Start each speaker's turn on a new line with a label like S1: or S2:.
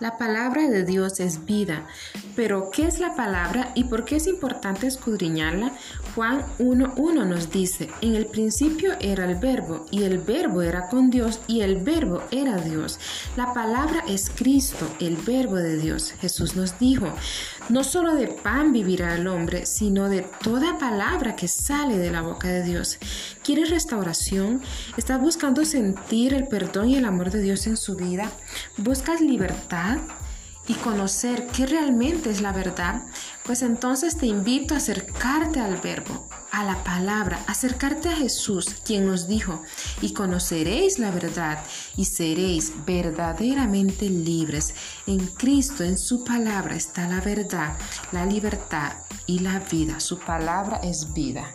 S1: La palabra de Dios es vida. Pero, ¿qué es la palabra y por qué es importante escudriñarla? Juan 1.1 nos dice, en el principio era el verbo y el verbo era con Dios y el verbo era Dios. La palabra es Cristo, el verbo de Dios. Jesús nos dijo, no solo de pan vivirá el hombre, sino de toda palabra que sale de la boca de Dios. ¿Quieres restauración? ¿Estás buscando sentir el perdón y el amor de Dios en su vida? ¿Buscas libertad? y conocer qué realmente es la verdad, pues entonces te invito a acercarte al verbo, a la palabra, acercarte a Jesús, quien nos dijo, y conoceréis la verdad y seréis verdaderamente libres. En Cristo, en su palabra está la verdad, la libertad y la vida. Su palabra es vida.